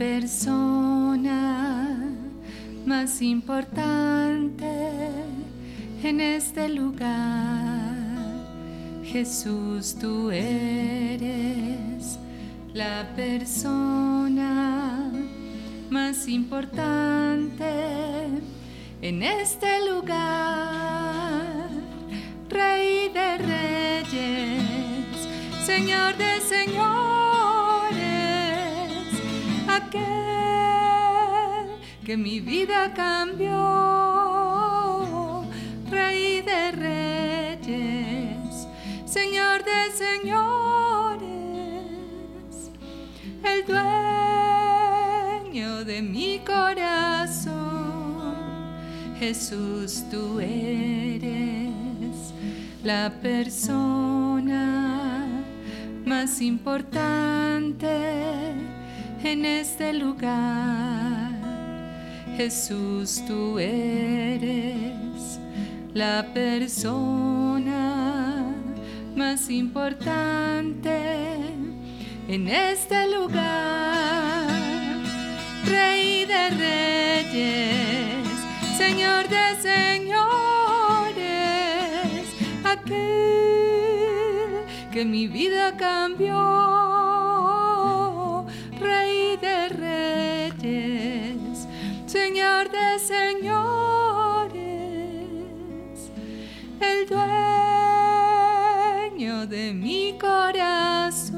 persona más importante en este lugar. Jesús, tú eres la persona más importante en este lugar. Rey de reyes, Señor de señores que mi vida cambió, Rey de reyes, Señor de señores, el dueño de mi corazón, Jesús tú eres la persona más importante en este lugar. Jesús, tú eres la persona más importante en este lugar. Rey de reyes, Señor de señores, aquel que mi vida cambió Señor de señores, el dueño de mi corazón.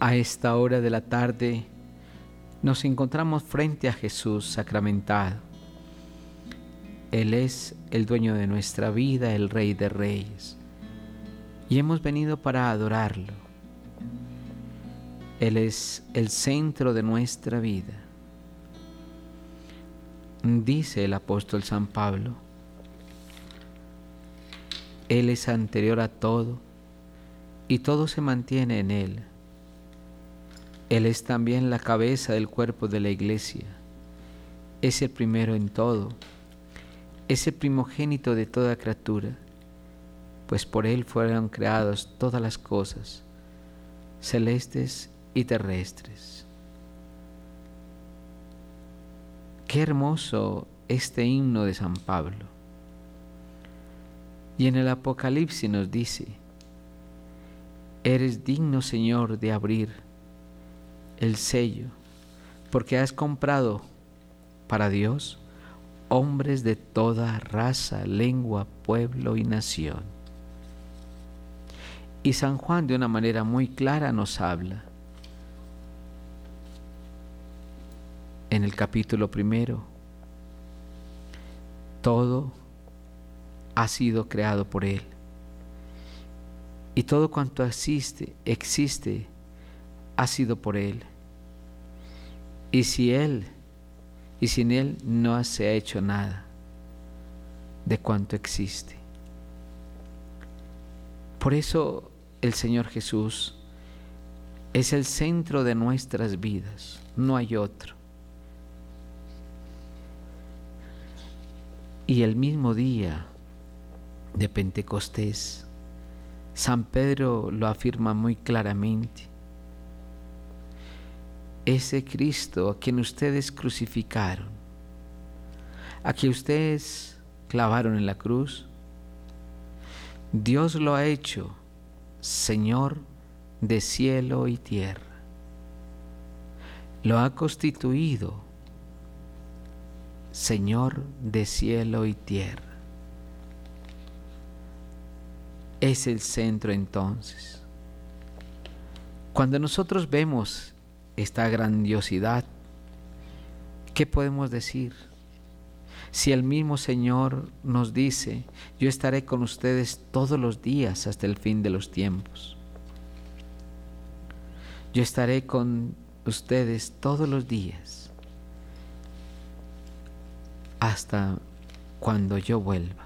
A esta hora de la tarde nos encontramos frente a Jesús sacramentado. Él es el dueño de nuestra vida, el Rey de Reyes y hemos venido para adorarlo. Él es el centro de nuestra vida. Dice el apóstol San Pablo, Él es anterior a todo y todo se mantiene en Él. Él es también la cabeza del cuerpo de la iglesia. Es el primero en todo. Es el primogénito de toda criatura pues por Él fueron creadas todas las cosas, celestes y terrestres. Qué hermoso este himno de San Pablo. Y en el Apocalipsis nos dice, Eres digno, Señor, de abrir el sello, porque has comprado para Dios hombres de toda raza, lengua, pueblo y nación. Y San Juan de una manera muy clara nos habla. En el capítulo primero, todo ha sido creado por Él. Y todo cuanto existe, existe, ha sido por Él. Y si Él, y sin Él no se ha hecho nada de cuanto existe. Por eso el Señor Jesús es el centro de nuestras vidas, no hay otro. Y el mismo día de Pentecostés, San Pedro lo afirma muy claramente. Ese Cristo a quien ustedes crucificaron, a quien ustedes clavaron en la cruz, Dios lo ha hecho Señor de cielo y tierra. Lo ha constituido Señor de cielo y tierra. Es el centro entonces. Cuando nosotros vemos esta grandiosidad, ¿qué podemos decir? Si el mismo Señor nos dice, yo estaré con ustedes todos los días hasta el fin de los tiempos. Yo estaré con ustedes todos los días hasta cuando yo vuelva.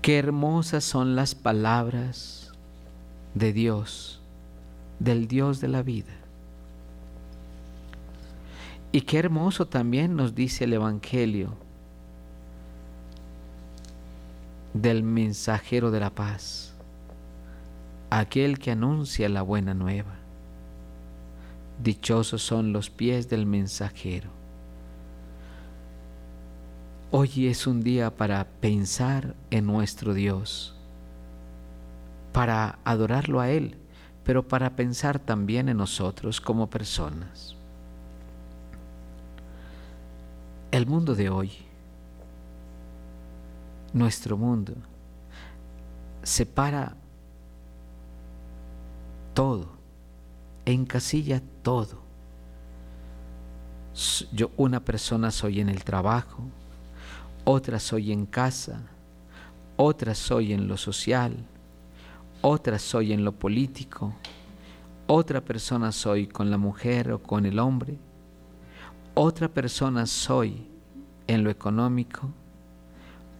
Qué hermosas son las palabras de Dios, del Dios de la vida. Y qué hermoso también nos dice el Evangelio. del mensajero de la paz, aquel que anuncia la buena nueva. Dichosos son los pies del mensajero. Hoy es un día para pensar en nuestro Dios, para adorarlo a Él, pero para pensar también en nosotros como personas. El mundo de hoy, nuestro mundo, separa todo, encasilla todo. Yo una persona soy en el trabajo, otra soy en casa, otra soy en lo social, otra soy en lo político, otra persona soy con la mujer o con el hombre, otra persona soy en lo económico,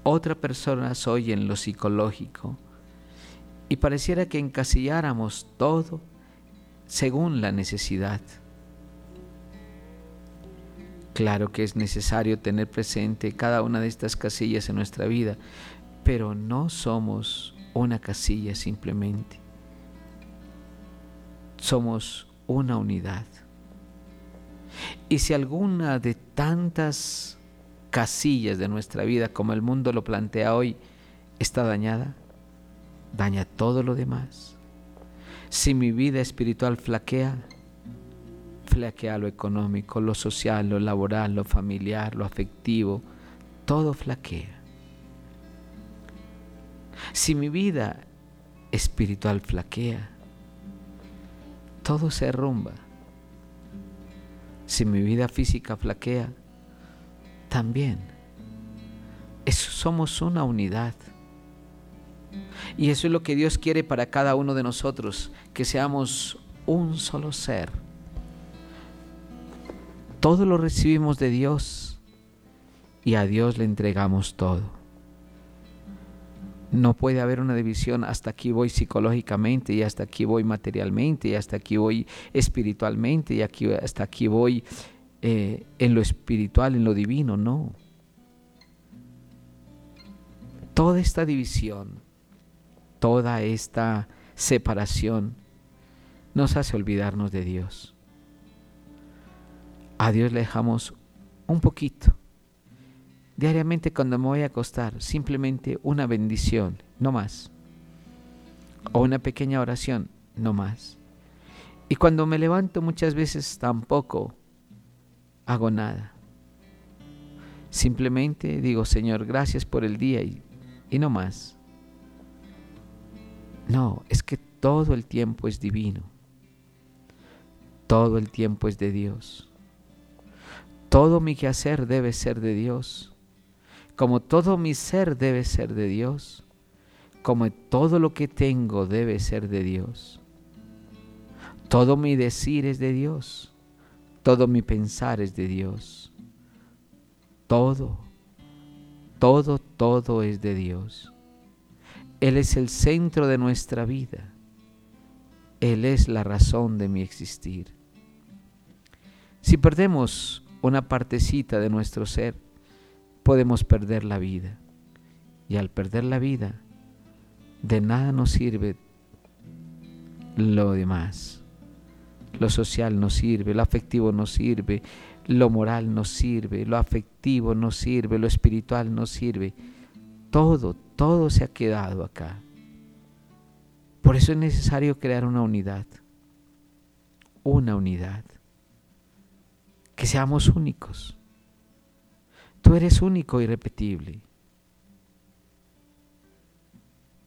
otra persona soy en lo psicológico, y pareciera que encasilláramos todo según la necesidad. Claro que es necesario tener presente cada una de estas casillas en nuestra vida, pero no somos una casilla simplemente. Somos una unidad. Y si alguna de tantas casillas de nuestra vida, como el mundo lo plantea hoy, está dañada, daña todo lo demás. Si mi vida espiritual flaquea, flaquea lo económico, lo social, lo laboral, lo familiar, lo afectivo, todo flaquea. Si mi vida espiritual flaquea, todo se derrumba. Si mi vida física flaquea, también. somos una unidad. Y eso es lo que Dios quiere para cada uno de nosotros, que seamos un solo ser todo lo recibimos de Dios y a Dios le entregamos todo. No puede haber una división, hasta aquí voy psicológicamente y hasta aquí voy materialmente y hasta aquí voy espiritualmente y aquí, hasta aquí voy eh, en lo espiritual, en lo divino, no. Toda esta división, toda esta separación nos hace olvidarnos de Dios a Dios le dejamos un poquito. Diariamente cuando me voy a acostar, simplemente una bendición, no más. O una pequeña oración, no más. Y cuando me levanto muchas veces tampoco hago nada. Simplemente digo, Señor, gracias por el día y, y no más. No, es que todo el tiempo es divino. Todo el tiempo es de Dios. Todo mi quehacer debe ser de Dios, como todo mi ser debe ser de Dios, como todo lo que tengo debe ser de Dios. Todo mi decir es de Dios, todo mi pensar es de Dios. Todo, todo, todo es de Dios. Él es el centro de nuestra vida. Él es la razón de mi existir. Si perdemos una partecita de nuestro ser, podemos perder la vida. Y al perder la vida, de nada nos sirve lo demás. Lo social nos sirve, lo afectivo nos sirve, lo moral nos sirve, lo afectivo nos sirve, lo espiritual nos sirve. Todo, todo se ha quedado acá. Por eso es necesario crear una unidad. Una unidad que seamos únicos. Tú eres único y repetible.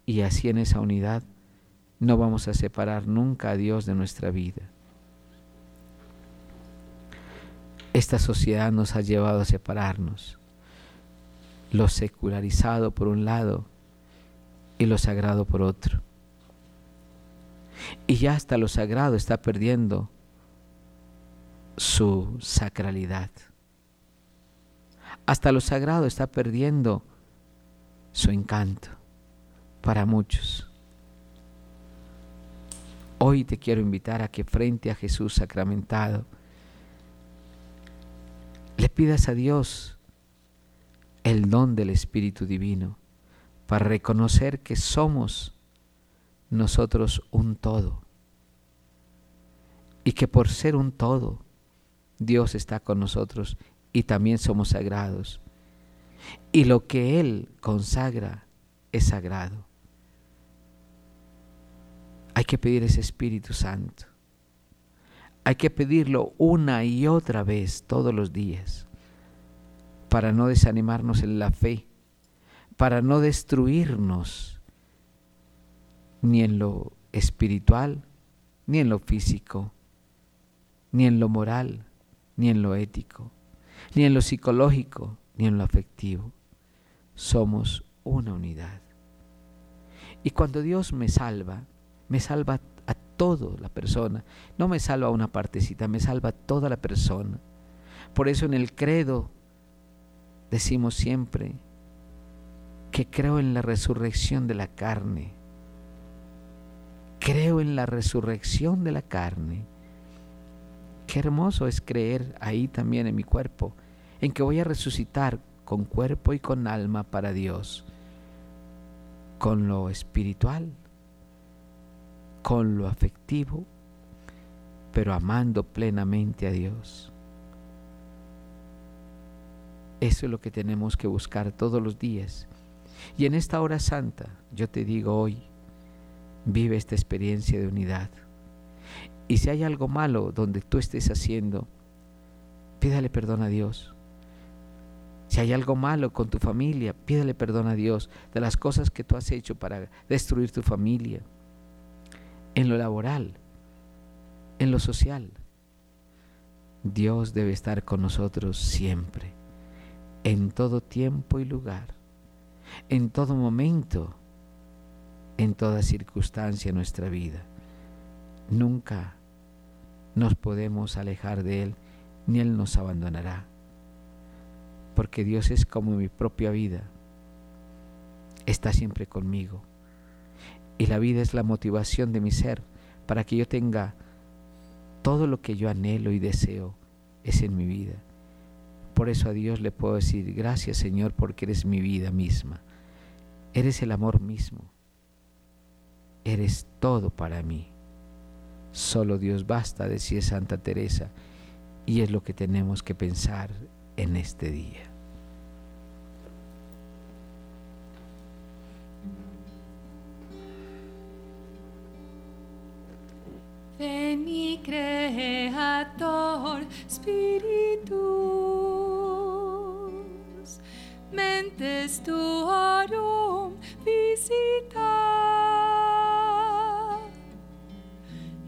Y así en esa unidad no vamos a separar nunca a Dios de nuestra vida. Esta sociedad nos ha llevado a separarnos. Lo secularizado por un lado y lo sagrado por otro. Y ya hasta lo sagrado está perdiendo su sacralidad. Hasta lo sagrado está perdiendo su encanto para muchos. Hoy te quiero invitar a que frente a Jesús sacramentado le pidas a Dios el don del Espíritu Divino para reconocer que somos nosotros un todo y que por ser un todo, Dios está con nosotros y también somos sagrados. Y lo que Él consagra es sagrado. Hay que pedir ese Espíritu Santo. Hay que pedirlo una y otra vez todos los días para no desanimarnos en la fe, para no destruirnos ni en lo espiritual, ni en lo físico, ni en lo moral, ni en lo ético, ni en lo psicológico, ni en lo afectivo. Somos una unidad. Y cuando Dios me salva, me salva a toda la persona, no me salva a una partecita, me salva toda la persona. Por eso en el credo decimos siempre que creo en la resurrección de la carne. Creo en la resurrección de la carne. Qué hermoso es creer ahí también en mi cuerpo, en que voy a resucitar con cuerpo y con alma para Dios, con lo espiritual, con lo afectivo, pero amando plenamente a Dios. Eso es lo que tenemos que buscar todos los días. Y en esta hora santa, yo te digo hoy, vive esta experiencia de unidad. Y si hay algo malo donde tú estés haciendo, pídale perdón a Dios. Si hay algo malo con tu familia, pídale perdón a Dios de las cosas que tú has hecho para destruir tu familia en lo laboral, en lo social. Dios debe estar con nosotros siempre, en todo tiempo y lugar, en todo momento, en toda circunstancia de nuestra vida. Nunca nos podemos alejar de Él, ni Él nos abandonará, porque Dios es como mi propia vida, está siempre conmigo y la vida es la motivación de mi ser para que yo tenga todo lo que yo anhelo y deseo es en mi vida. Por eso a Dios le puedo decir, gracias Señor porque eres mi vida misma. Eres el amor mismo. Eres todo para mí. Solo Dios basta, decía Santa Teresa, y es lo que tenemos que pensar en este día. Veni Creator Spiritus, mentes tuorum visita,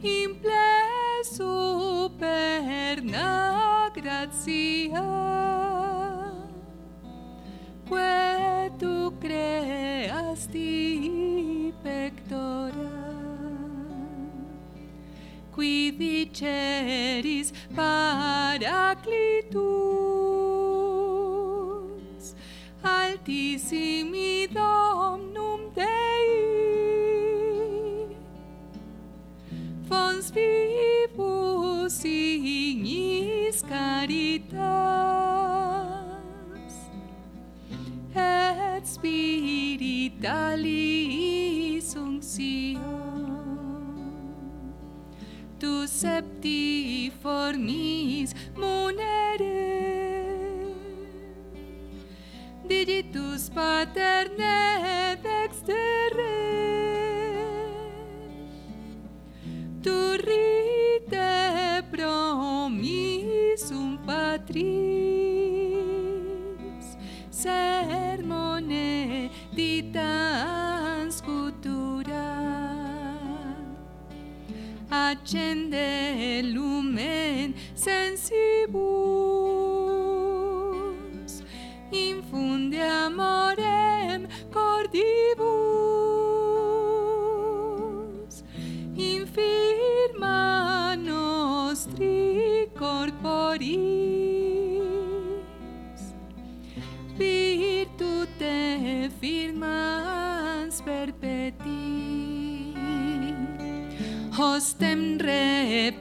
imple superna gratia, que tu creasti pectora qui diceris paraclitus fons vivus ignis caritas. Et spiritualis unctio tu septi formis munere digitus paterne scris sermone titans cultura accende lumen sensibus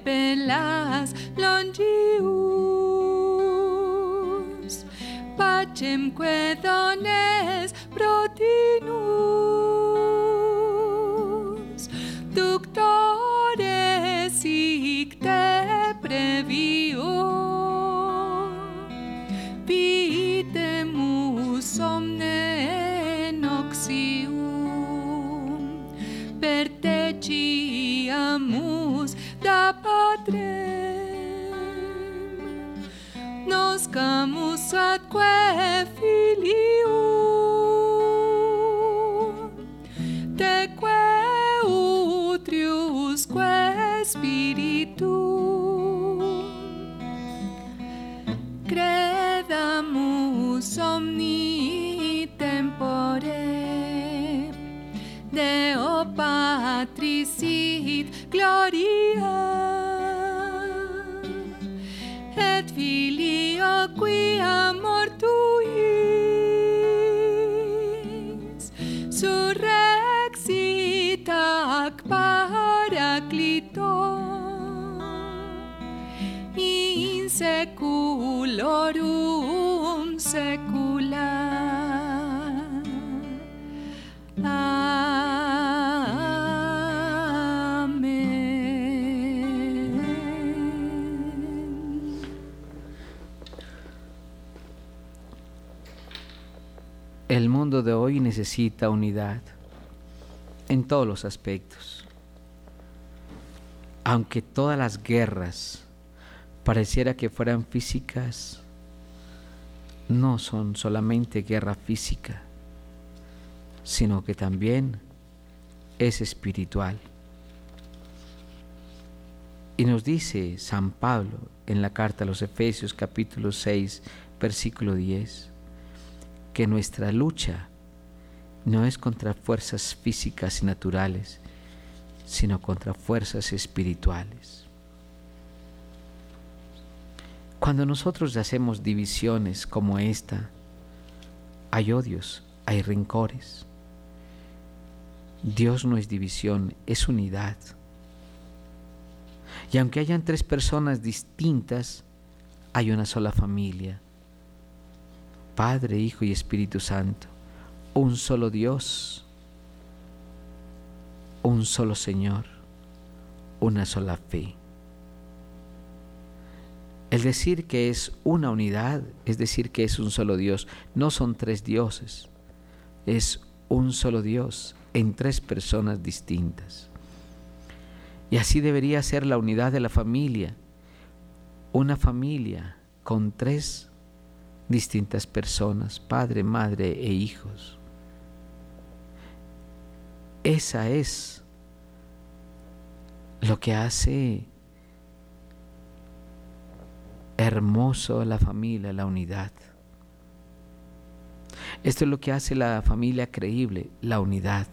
trepen longius, blondius, pacemque dones protinus, ductores sic te previo, vitemus somne noxium, per te ciamus, da Patrem, nos camus atque filium, gloria, et Filio qui de hoy necesita unidad en todos los aspectos. Aunque todas las guerras pareciera que fueran físicas, no son solamente guerra física, sino que también es espiritual. Y nos dice San Pablo en la carta a los Efesios capítulo 6, versículo 10, que nuestra lucha no es contra fuerzas físicas y naturales, sino contra fuerzas espirituales. Cuando nosotros hacemos divisiones como esta, hay odios, hay rencores. Dios no es división, es unidad. Y aunque hayan tres personas distintas, hay una sola familia. Padre, Hijo y Espíritu Santo. Un solo Dios. Un solo Señor. Una sola fe. El decir que es una unidad, es decir que es un solo Dios, no son tres dioses, es un solo Dios en tres personas distintas. Y así debería ser la unidad de la familia, una familia con tres distintas personas, padre, madre e hijos. Esa es lo que hace hermoso la familia, la unidad. Esto es lo que hace la familia creíble, la unidad.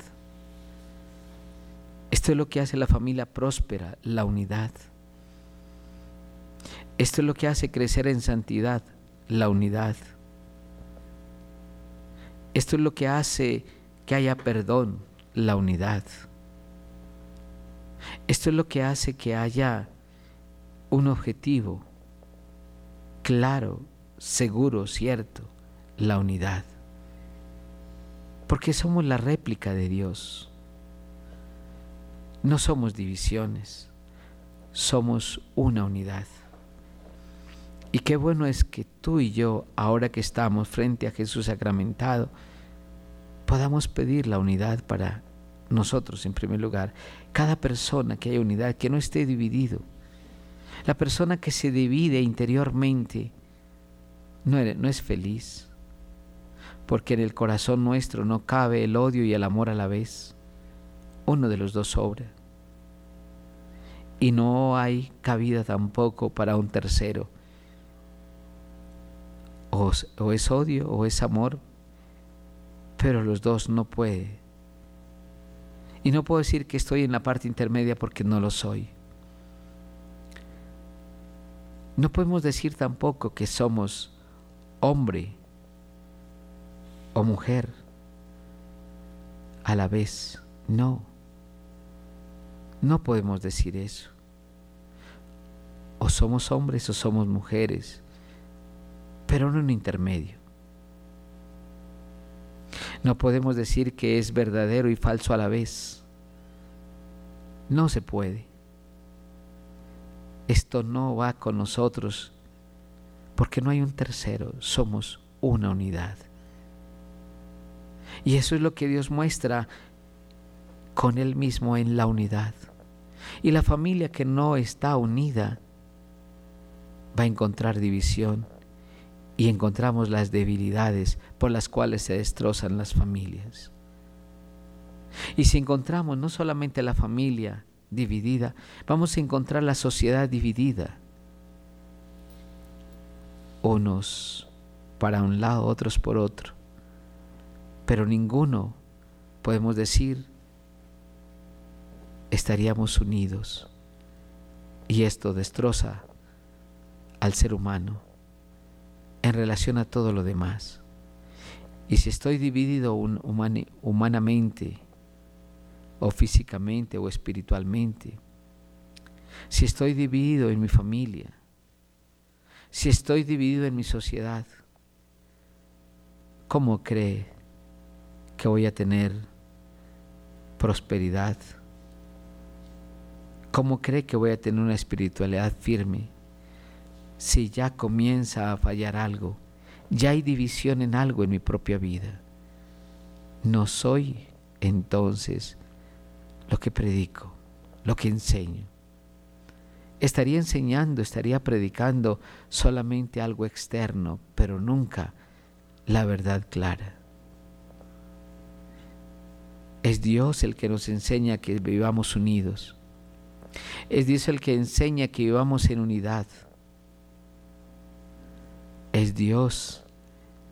Esto es lo que hace la familia próspera, la unidad. Esto es lo que hace crecer en santidad, la unidad. Esto es lo que hace que haya perdón, la unidad. Esto es lo que hace que haya un objetivo claro, seguro, cierto, la unidad. Porque somos la réplica de Dios. No somos divisiones, somos una unidad. Y qué bueno es que tú y yo, ahora que estamos frente a Jesús sacramentado, podamos pedir la unidad para nosotros en primer lugar. Cada persona que haya unidad, que no esté dividido. La persona que se divide interiormente no, no es feliz, porque en el corazón nuestro no cabe el odio y el amor a la vez. Uno de los dos sobra. Y no hay cabida tampoco para un tercero. O, es odio o es amor, pero los dos no puede. Y no puedo decir que estoy en la parte intermedia porque no lo soy. No podemos decir tampoco que somos hombre o mujer a la vez. No. No podemos decir eso. O somos hombres o somos mujeres, pero en intermedio. No podemos decir que es verdadero y falso a la vez. No se puede. Esto no va con nosotros porque no hay un tercero, somos una unidad. Y eso es lo que Dios muestra con Él mismo en la unidad. Y la familia que no está unida va a encontrar división y encontramos las debilidades por las cuales se destrozan las familias. Y si encontramos no solamente la familia dividida, vamos a encontrar la sociedad dividida. Unos para un lado, otros por otro. Pero ninguno, podemos decir, estaríamos unidos. Y esto destroza al ser humano en relación a todo lo demás. Y si estoy dividido humanamente, o físicamente, o espiritualmente, si estoy dividido en mi familia, si estoy dividido en mi sociedad, ¿cómo cree que voy a tener prosperidad? ¿Cómo cree que voy a tener una espiritualidad firme si ya comienza a fallar algo? Ya hay división en algo en mi propia vida. No soy entonces lo que predico, lo que enseño. Estaría enseñando, estaría predicando solamente algo externo, pero nunca la verdad clara. Es Dios el que nos enseña que vivamos unidos. Es Dios el que enseña que vivamos en unidad. Es Dios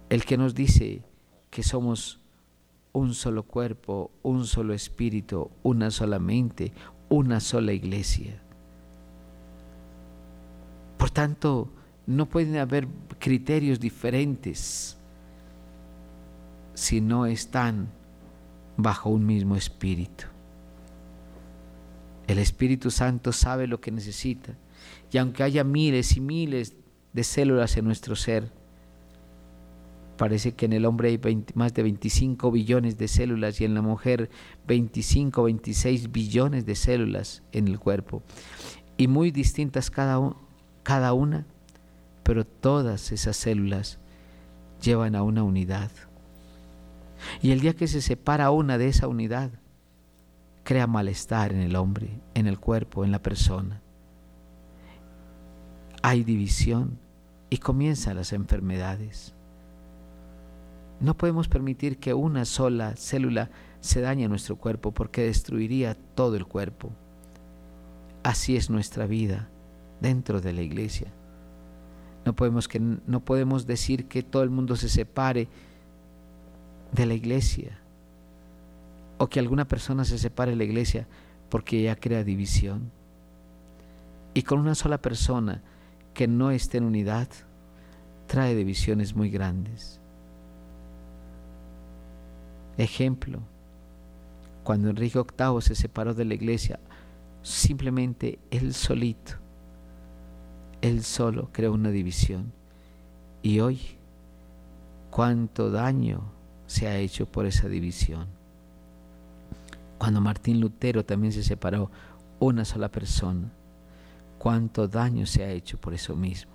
el que nos dice que somos un solo cuerpo, un solo espíritu, una sola mente, una sola iglesia. Por tanto, no pueden haber criterios diferentes si no están bajo un mismo espíritu. El Espíritu Santo sabe lo que necesita. Y aunque haya miles y miles de células en nuestro ser, parece que en el hombre hay más de 25 billones de células y en la mujer 25, 26 billones de células en el cuerpo. Y muy distintas cada, cada una, pero todas esas células llevan a una unidad. Y el día que se separa una de esa unidad, crea malestar en el hombre, en el cuerpo, en la persona. Hay división y comienzan las enfermedades. No podemos permitir que una sola célula se dañe en nuestro cuerpo porque destruiría todo el cuerpo. Así es nuestra vida dentro de la iglesia. No podemos, que, no podemos decir que todo el mundo se separe de la iglesia o que alguna persona se separe de la iglesia porque ya crea división. Y con una sola persona que no esté en unidad, trae divisiones muy grandes. Ejemplo, cuando Enrique VIII se separó de la iglesia, simplemente él solito, él solo creó una división. Y hoy, cuánto daño se ha hecho por esa división. Cuando Martín Lutero también se separó, una sola persona, cuánto daño se ha hecho por eso mismo.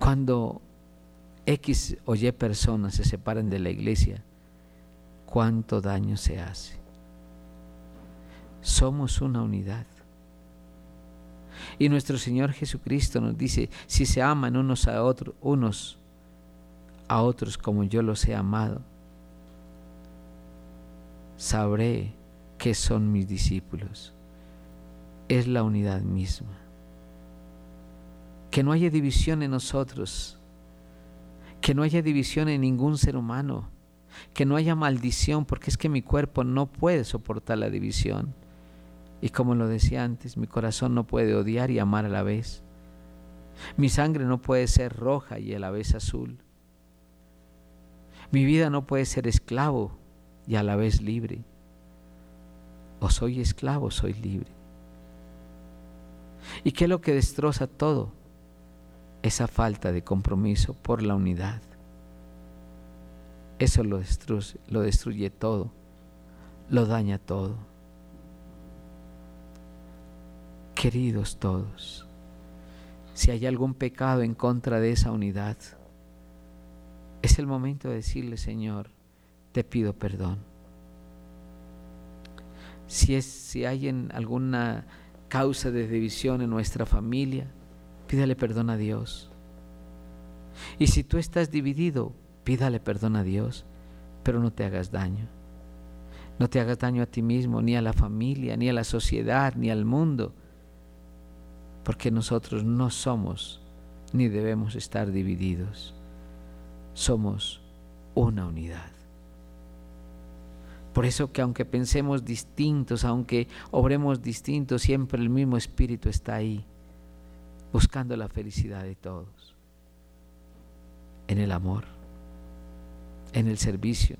Cuando X o Y personas se separan de la iglesia, cuánto daño se hace. Somos una unidad. Y nuestro Señor Jesucristo nos dice, si se aman unos a otros, unos a otros como yo los he amado, sabré que son mis discípulos. Es la unidad misma. Que no haya división en nosotros, que no haya división en ningún ser humano, que no haya maldición, porque es que mi cuerpo no puede soportar la división. Y como lo decía antes, mi corazón no puede odiar y amar a la vez. Mi sangre no puede ser roja y a la vez azul. Mi vida no puede ser esclavo y a la vez libre. O soy esclavo soy libre. ¿Y qué es lo que destroza todo? Esa falta de compromiso por la unidad. Eso lo destruye, lo destruye todo, lo daña todo. Queridos todos, si hay algún pecado en contra de esa unidad, es el momento de decirle, Señor, te pido perdón. Si, es, si hay en alguna causa de división en nuestra familia, pídale perdón a Dios. Y si tú estás dividido, pídale perdón a Dios, pero no te hagas daño. No te hagas daño a ti mismo, ni a la familia, ni a la sociedad, ni al mundo, porque nosotros no somos ni debemos estar divididos. Somos una unidad. Por eso que aunque pensemos distintos, aunque obremos distintos, siempre el mismo Espíritu está ahí, buscando la felicidad de todos, en el amor, en el servicio,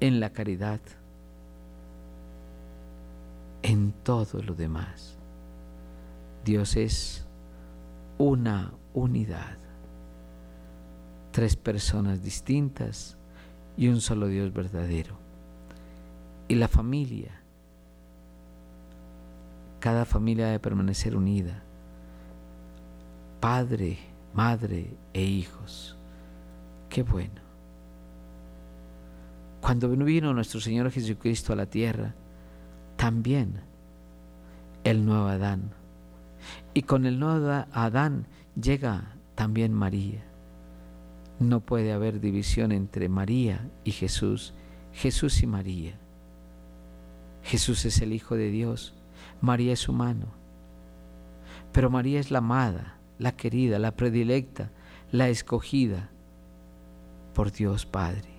en la caridad, en todo lo demás. Dios es una unidad, tres personas distintas y un solo Dios verdadero. Y la familia, cada familia debe permanecer unida, padre, madre e hijos. Qué bueno. Cuando vino nuestro Señor Jesucristo a la tierra, también el nuevo Adán. Y con el nuevo Adán llega también María. No puede haber división entre María y Jesús, Jesús y María. Jesús es el Hijo de Dios, María es humano. Pero María es la amada, la querida, la predilecta, la escogida por Dios Padre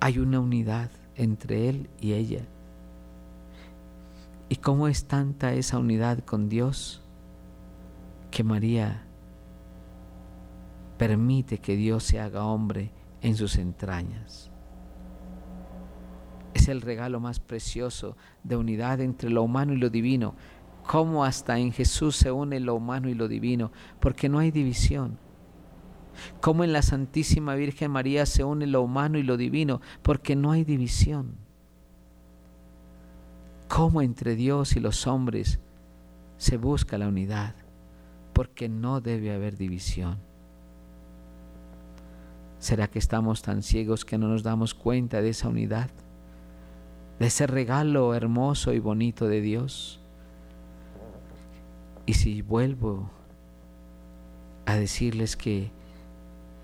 hay una unidad entre Él y ella. ¿Y cómo es tanta esa unidad con Dios que María permite que Dios se haga hombre en sus entrañas? El regalo más precioso de unidad entre lo humano y lo divino. Cómo hasta en Jesús se une lo humano y lo divino, porque no hay división cómo en la Santísima Virgen María se une lo humano y lo divino, porque no hay división. Cómo entre Dios y los hombres se busca la unidad, porque no debe haber división. ¿Será que estamos tan ciegos que no nos damos cuenta de esa unidad? De ese regalo hermoso y bonito de Dios. Y si vuelvo a decirles que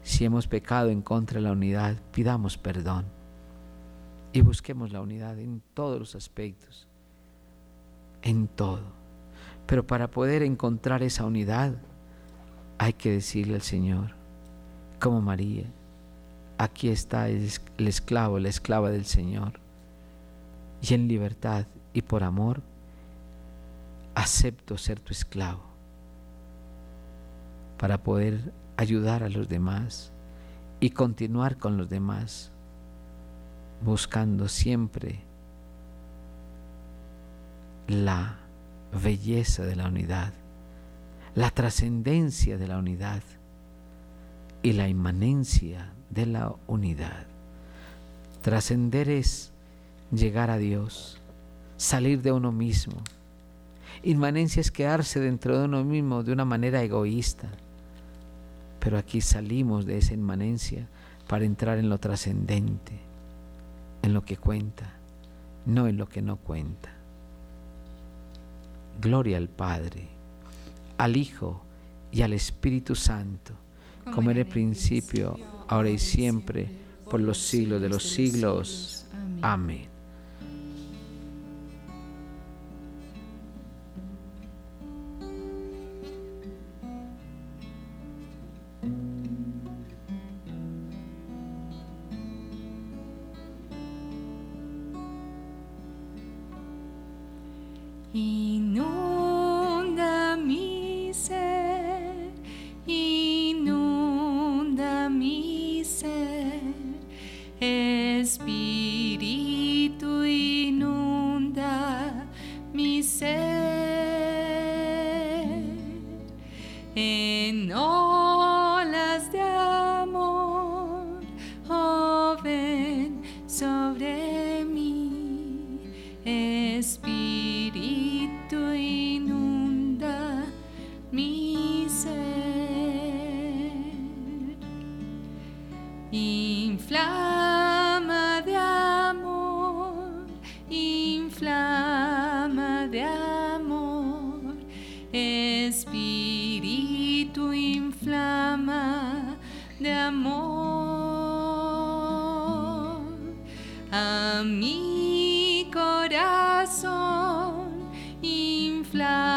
si hemos pecado en contra de la unidad, pidamos perdón y busquemos la unidad en todos los aspectos, en todo. Pero para poder encontrar esa unidad, hay que decirle al Señor, como María, aquí está el esclavo, la esclava del Señor, y en libertad y por amor, acepto ser tu esclavo, para poder ayudar a los demás y continuar con los demás, buscando siempre la belleza de la unidad, la trascendencia de la unidad y la inmanencia de la unidad. Trascender es llegar a Dios, salir de uno mismo. Inmanencia es quedarse dentro de uno mismo de una manera egoísta pero aquí salimos de esa inmanencia para entrar en lo trascendente, en lo que cuenta, no en lo que no cuenta. Gloria al Padre, al Hijo y al Espíritu Santo, como en el principio, ahora y siempre, por los siglos de los siglos. Amén. Inflama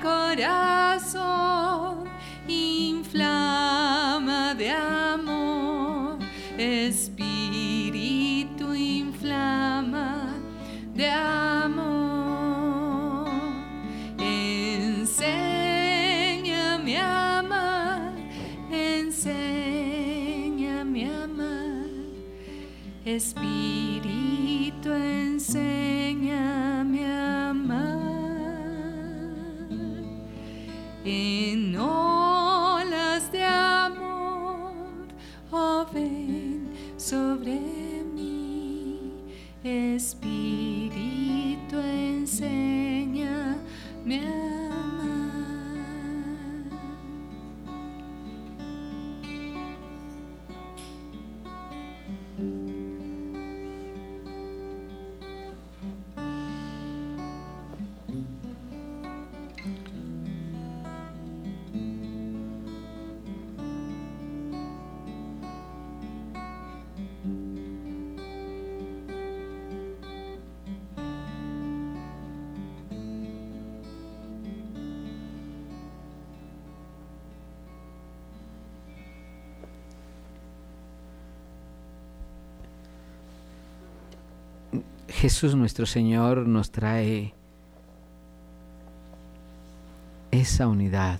corazón inflama de amor, espíritu inflama de amor. Enséñame a amar, enséñame a amar. Espíritu, Jesús nuestro Señor nos trae esa unidad.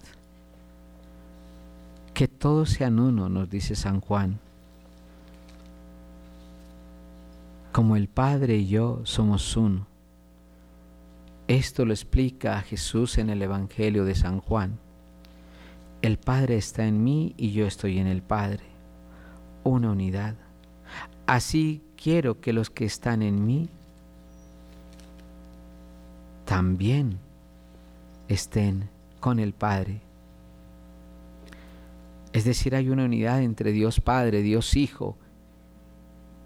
Que todos sean uno, nos dice San Juan. Como el Padre y yo somos uno. Esto lo explica Jesús en el Evangelio de San Juan. El Padre está en mí y yo estoy en el Padre. Una unidad. Así quiero que los que están en mí también estén con el Padre. Es decir, hay una unidad entre Dios Padre, Dios Hijo,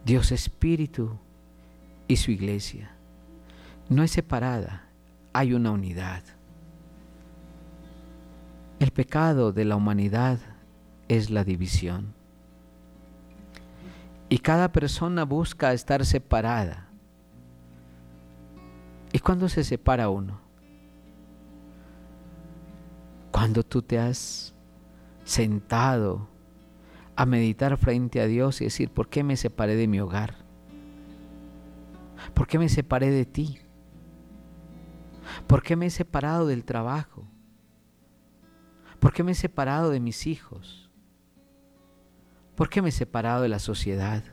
Dios Espíritu y su iglesia. No es separada, hay una unidad. El pecado de la humanidad es la división. Y cada persona busca estar separada. ¿Y cuándo se separa uno? Cuando tú te has sentado a meditar frente a Dios y decir, ¿por qué me separé de mi hogar? ¿Por qué me separé de ti? ¿Por qué me he separado del trabajo? ¿Por qué me he separado de mis hijos? ¿Por qué me he separado de la sociedad?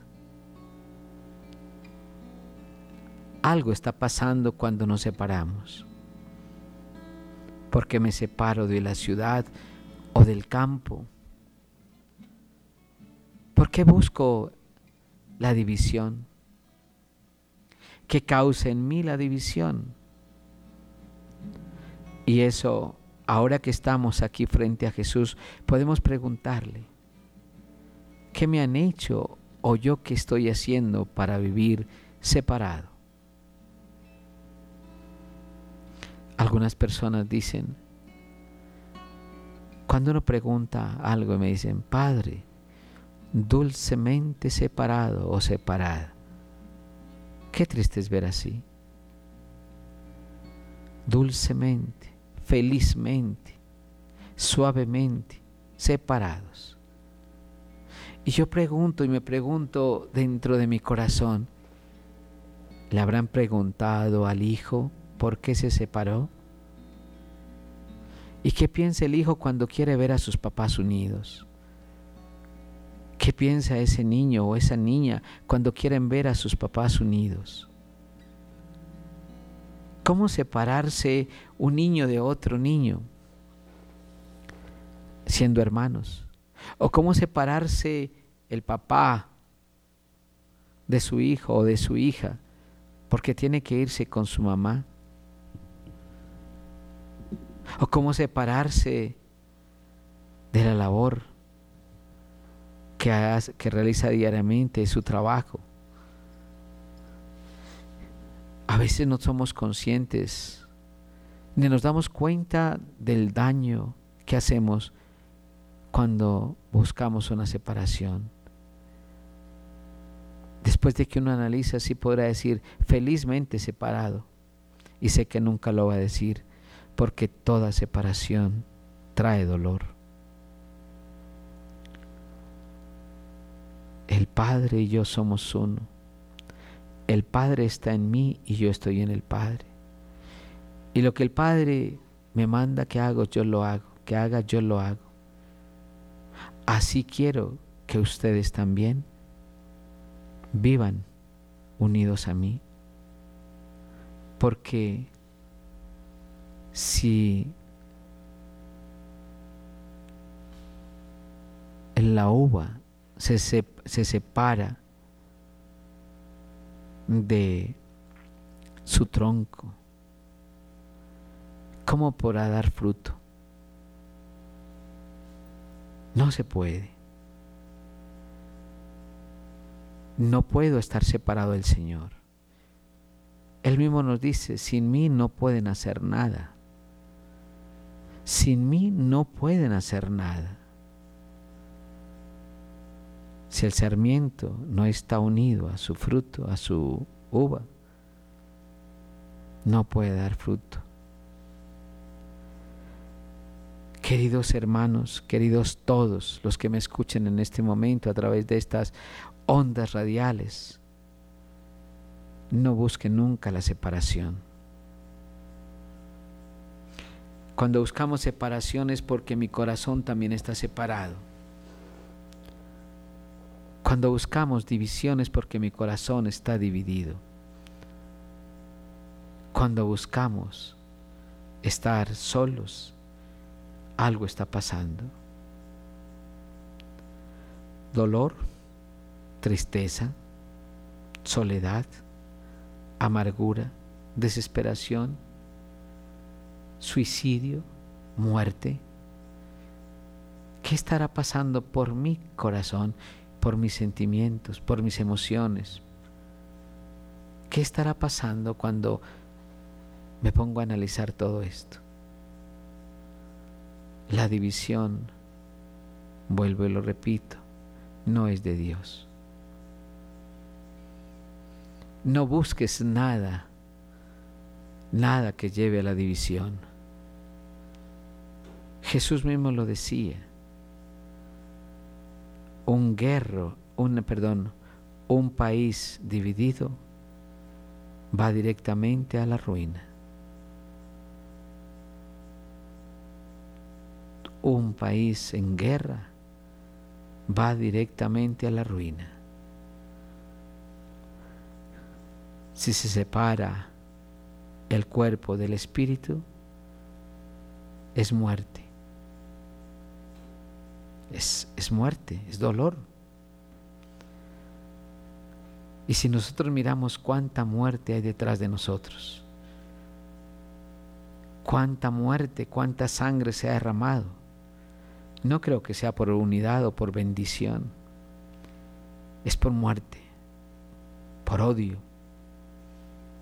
Algo está pasando cuando nos separamos. ¿Por qué me separo de la ciudad o del campo? ¿Por qué busco la división? que causa en mí la división. Y eso, ahora que estamos aquí frente a Jesús, podemos preguntarle, ¿qué me han hecho o yo qué estoy haciendo para vivir separado? Algunas personas dicen, cuando uno pregunta algo y me dicen, Padre, dulcemente separado o separada. Qué triste es ver así. Dulcemente, felizmente, suavemente, separados. Y yo pregunto y me pregunto dentro de mi corazón, ¿le habrán preguntado al hijo por qué se separó? ¿Y qué piensa el hijo cuando quiere ver a sus papás unidos? ¿Qué piensa ese niño o esa niña cuando quieren ver a sus papás unidos? ¿Cómo separarse un niño de otro niño siendo hermanos? ¿O cómo separarse el papá de su hijo o de su hija porque tiene que irse con su mamá? ¿O cómo separarse de la labor que, realiza diariamente su trabajo. A veces no somos conscientes ni nos damos cuenta del daño que hacemos cuando buscamos una separación. Después de que uno analiza, sí podrá decir felizmente separado. Y sé que nunca lo va a decir, porque toda separación trae dolor. El Padre y yo somos uno. El Padre está en mí y yo estoy en el Padre. Y lo que el Padre me manda que hago, yo lo hago. Que haga, yo lo hago. Así quiero que ustedes también vivan unidos a mí. Porque si en la uva se, se separa de su tronco, ¿cómo podrá dar fruto? No se puede. No puedo estar separado del Señor. Él mismo nos dice, sin mí no pueden hacer nada. Sin mí no pueden hacer nada. Si el sarmiento no está unido a su fruto, a su uva, no puede dar fruto. Queridos hermanos, queridos todos los que me escuchen en este momento a través de estas ondas radiales, no busquen nunca la separación. Cuando buscamos separación es porque mi corazón también está separado. Cuando buscamos divisiones porque mi corazón está dividido. Cuando buscamos estar solos, algo está pasando. Dolor, tristeza, soledad, amargura, desesperación, suicidio, muerte. ¿Qué estará pasando por mi corazón? por mis sentimientos, por mis emociones. ¿Qué estará pasando cuando me pongo a analizar todo esto? La división, vuelvo y lo repito, no es de Dios. No busques nada, nada que lleve a la división. Jesús mismo lo decía un guerro, un, perdón, un país dividido va directamente a la ruina. Un país en guerra va directamente a la ruina. Si se separa el cuerpo del espíritu, es muerte es, muerte, es dolor. Y si nosotros miramos cuánta muerte hay detrás de nosotros, cuánta muerte, cuánta sangre se ha derramado, no creo que sea por unidad o por bendición, es por muerte, por odio,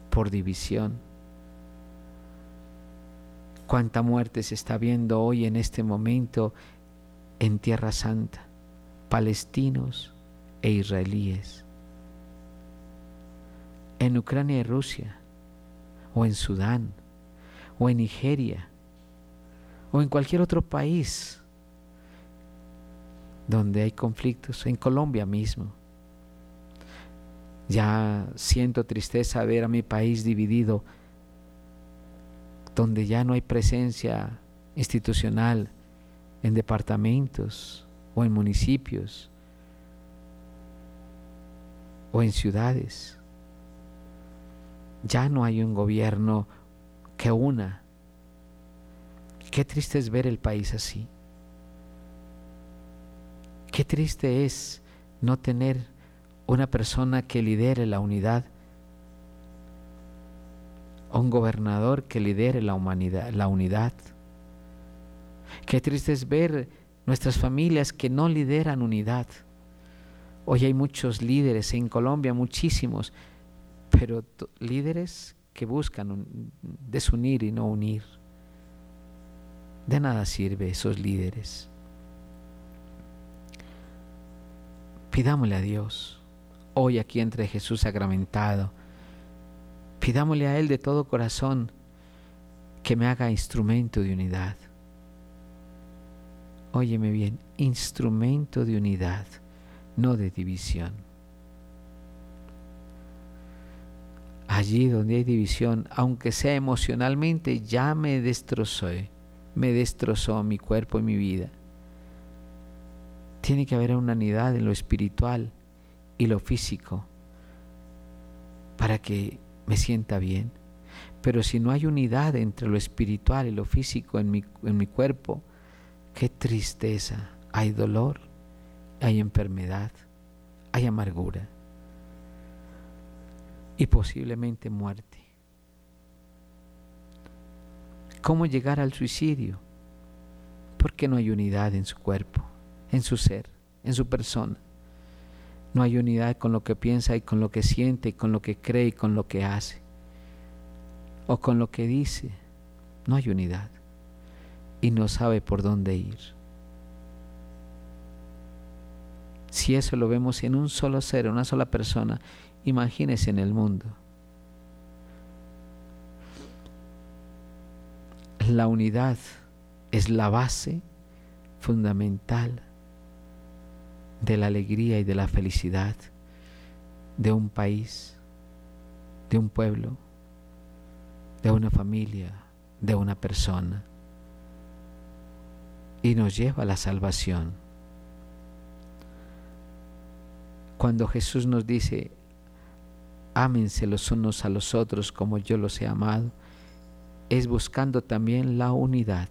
por división. Cuánta muerte se está viendo hoy en este momento en Tierra Santa, palestinos e israelíes en Ucrania y Rusia, o en Sudán, o en Nigeria, o en cualquier otro país donde hay conflictos, en Colombia mismo. Ya siento tristeza ver a mi país dividido, donde ya no hay presencia institucional en departamentos o en municipios o en ciudades. Ya no hay un gobierno que una. Qué triste es ver el país así. Qué triste es no tener una persona que lidere la unidad, un gobernador que lidere la humanidad, la unidad. Qué triste es ver nuestras familias que no lideran unidad. Hoy hay muchos líderes en Colombia, muchísimos, pero líderes que buscan desunir y no unir. De nada sirve esos líderes. Pidámosle a Dios, hoy aquí entre Jesús sacramentado, pidámosle a Él de todo corazón que me haga instrumento de unidad. Óyeme bien, instrumento de unidad, no de división. allí donde hay división, aunque sea emocionalmente, ya me destrozó, me destrozó mi cuerpo y mi vida. Tiene que haber una unidad en lo espiritual y lo físico para que me sienta bien. Pero si no hay unidad entre lo espiritual y lo físico en mi, en mi cuerpo, qué tristeza. Hay dolor, hay enfermedad, hay amargura y posiblemente muerte. ¿Cómo llegar al suicidio? Porque no hay unidad en su cuerpo, en su ser, en su persona. No hay unidad con lo que piensa y con lo que siente y con lo que cree y con lo que hace. O con lo que dice. No hay unidad. Y no sabe por dónde ir. Si eso lo vemos en un solo ser, una sola persona, Imagínese en el mundo. La unidad es la base fundamental de la alegría y de la felicidad de un país, de un pueblo, de una familia, de una persona. Y nos lleva a la salvación. Cuando Jesús nos dice, ámense los unos a los otros como yo los he amado, es buscando también la unidad.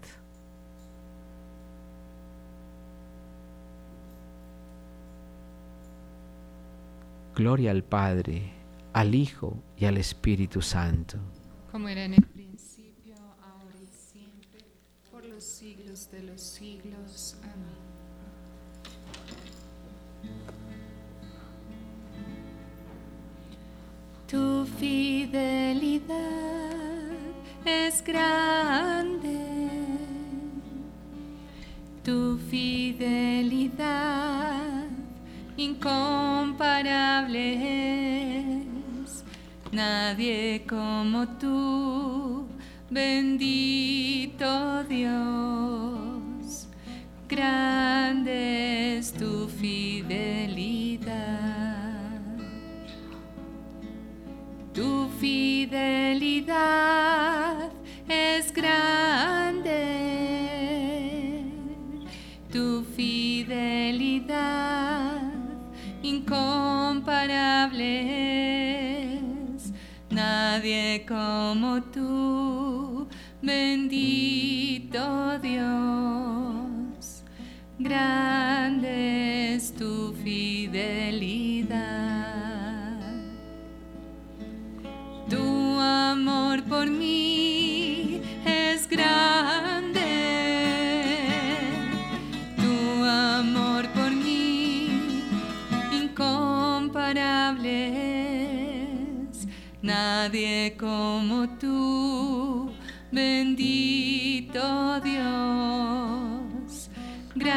Gloria al Padre, al Hijo y al Espíritu Santo. Como era en el principio, ahora y siempre, por los siglos de los siglos. Amén. Tu fidelidad es grande, tu fidelidad incomparable es. Nadie como tú, bendito Dios, grande es tu fidelidad. Tu fidelidad es grande, tu fidelidad incomparable es. Nadie como grande es tu fidelidad. Tu amor por mí es grande. Tu amor por mí incomparable es. Nadie como tú.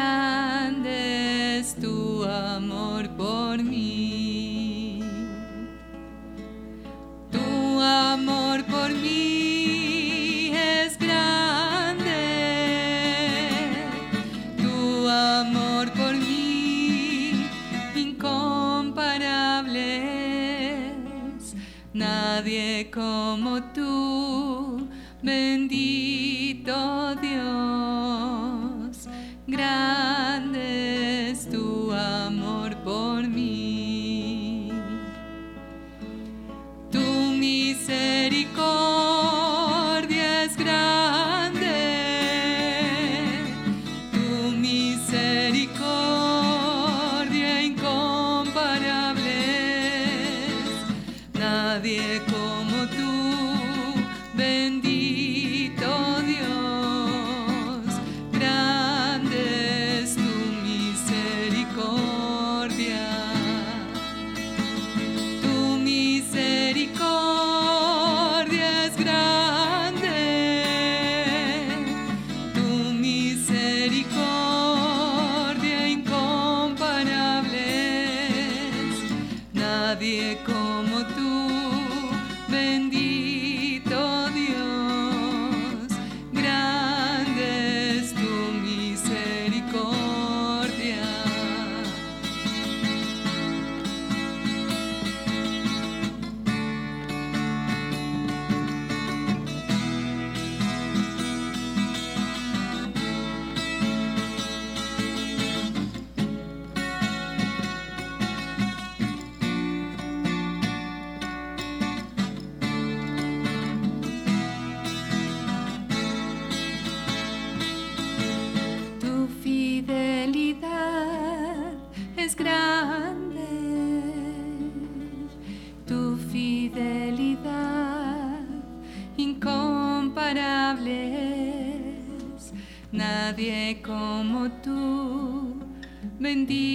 Grande es tu amor por mí. Tu amor por mí es grande. Tu amor por mí incomparable. Nadie como tú, como tú, bendito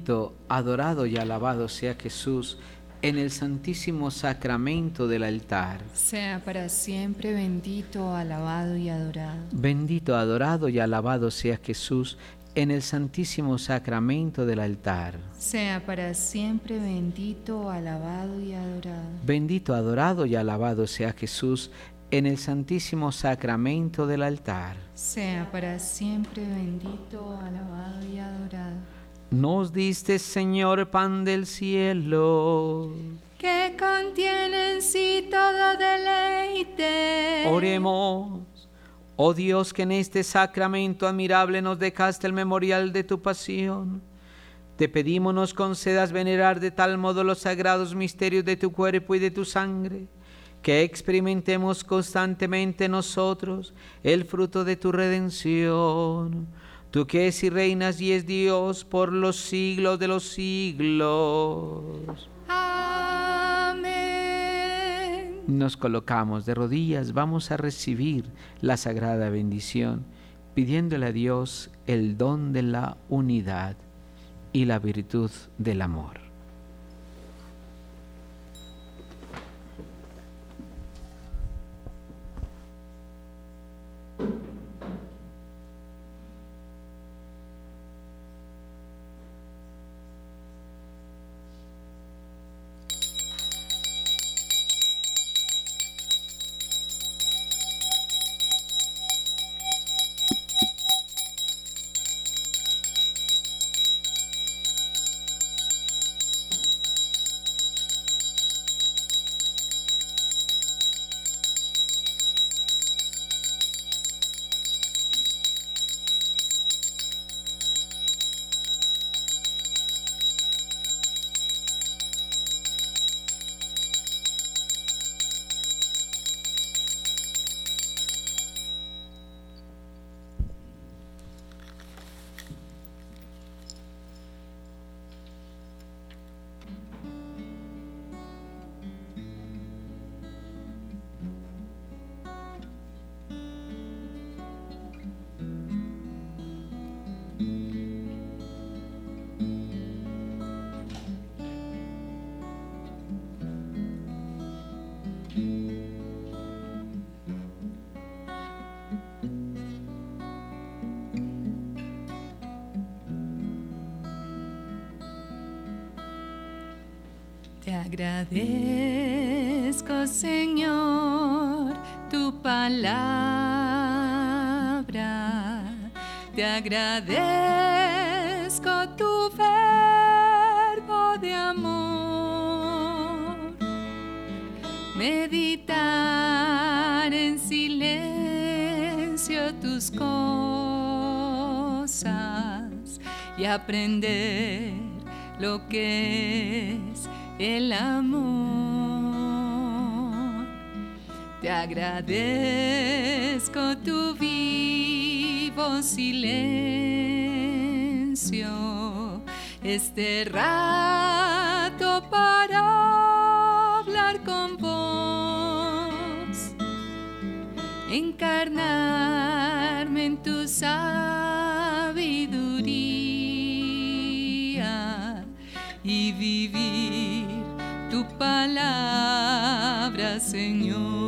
Bendito, adorado y alabado sea Jesús en el santísimo sacramento del altar. Sea para siempre bendito, alabado y adorado. Bendito, adorado y alabado sea Jesús en el santísimo sacramento del altar. Sea para siempre bendito, alabado y adorado. Bendito, adorado y alabado sea Jesús en el santísimo sacramento del altar. Sea para siempre bendito, alabado y adorado. Nos diste, Señor, pan del cielo. Que contiene en sí todo deleite. Oremos. Oh Dios, que en este sacramento admirable nos dejaste el memorial de tu pasión. Te pedimos nos concedas venerar de tal modo los sagrados misterios de tu cuerpo y de tu sangre, que experimentemos constantemente nosotros el fruto de tu redención. Tú que es y reinas y es Dios por los siglos de los siglos. Amén. Nos colocamos de rodillas, vamos a recibir la sagrada bendición, pidiéndole a Dios el don de la unidad y la virtud del amor. Agradezco, Señor, tu palabra. Te agradezco tu verbo de amor. Meditar en silencio tus cosas y aprender lo que el amor. Te agradezco tu vivo silencio, este rato para hablar con vos, encarnarme en tu sabiduría Señor.